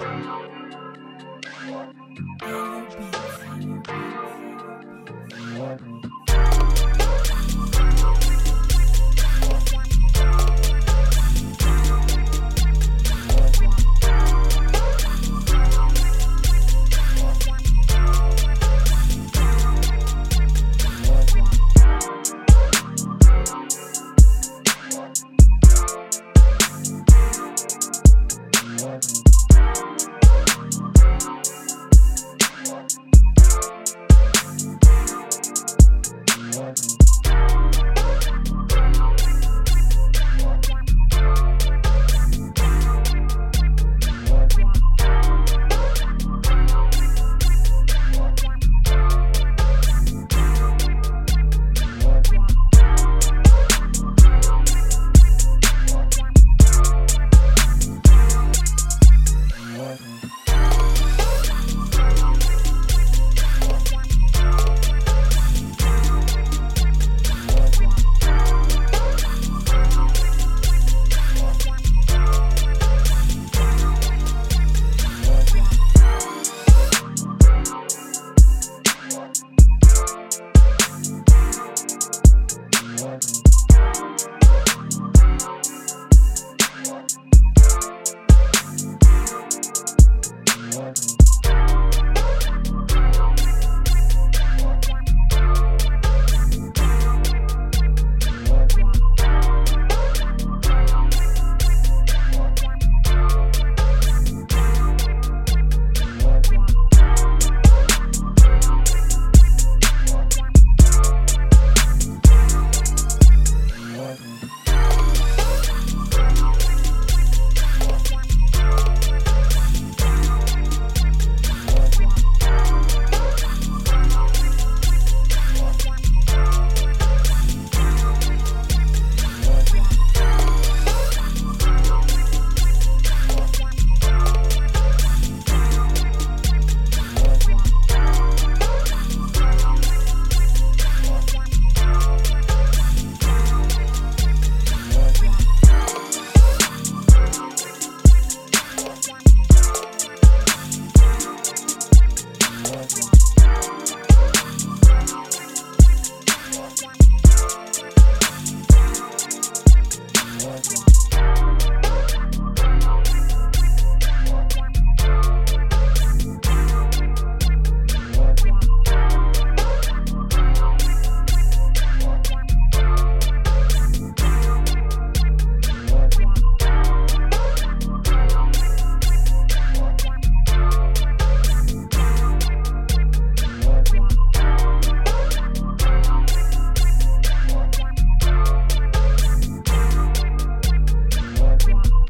Thank one.